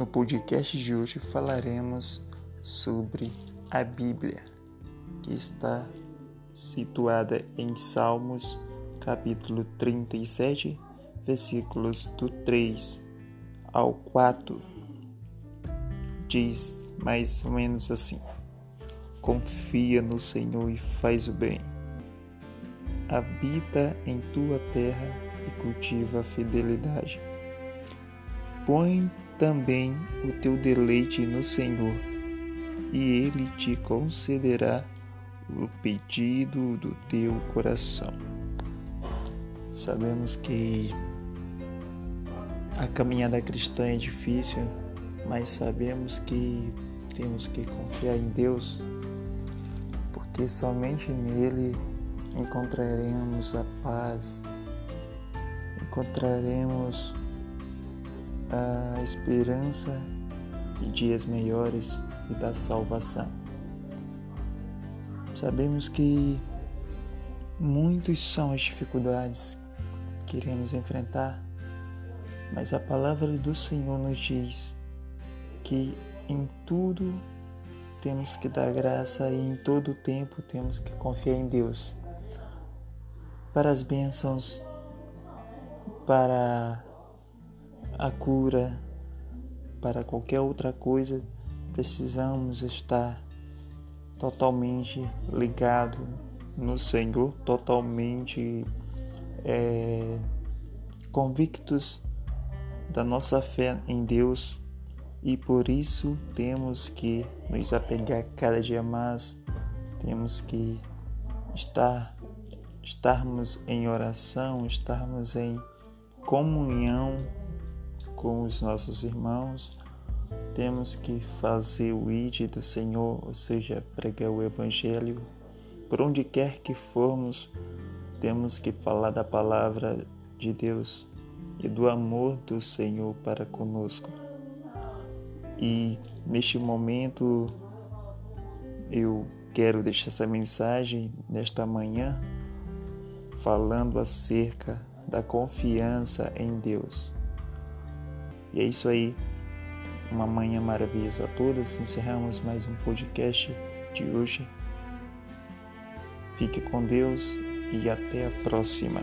No podcast de hoje falaremos sobre a Bíblia, que está situada em Salmos, capítulo 37, versículos do 3 ao 4. Diz mais ou menos assim: Confia no Senhor e faz o bem. Habita em tua terra e cultiva a fidelidade. Põe também o teu deleite no Senhor, e Ele te concederá o pedido do teu coração. Sabemos que a caminhada cristã é difícil, mas sabemos que temos que confiar em Deus, porque somente nele encontraremos a paz, encontraremos a esperança de dias melhores e da salvação. Sabemos que muitas são as dificuldades que iremos enfrentar, mas a palavra do Senhor nos diz que em tudo temos que dar graça e em todo tempo temos que confiar em Deus. Para as bênçãos, para a cura, para qualquer outra coisa, precisamos estar totalmente ligado no Senhor, totalmente é, convictos da nossa fé em Deus. E por isso temos que nos apegar cada dia mais, temos que estar estarmos em oração, estarmos em comunhão com os nossos irmãos, temos que fazer o id do Senhor, ou seja, pregar o Evangelho. Por onde quer que formos, temos que falar da palavra de Deus e do amor do Senhor para conosco. E neste momento eu quero deixar essa mensagem nesta manhã falando acerca da confiança em Deus. E é isso aí. Uma manhã maravilhosa a todas. Encerramos mais um podcast de hoje. Fique com Deus e até a próxima.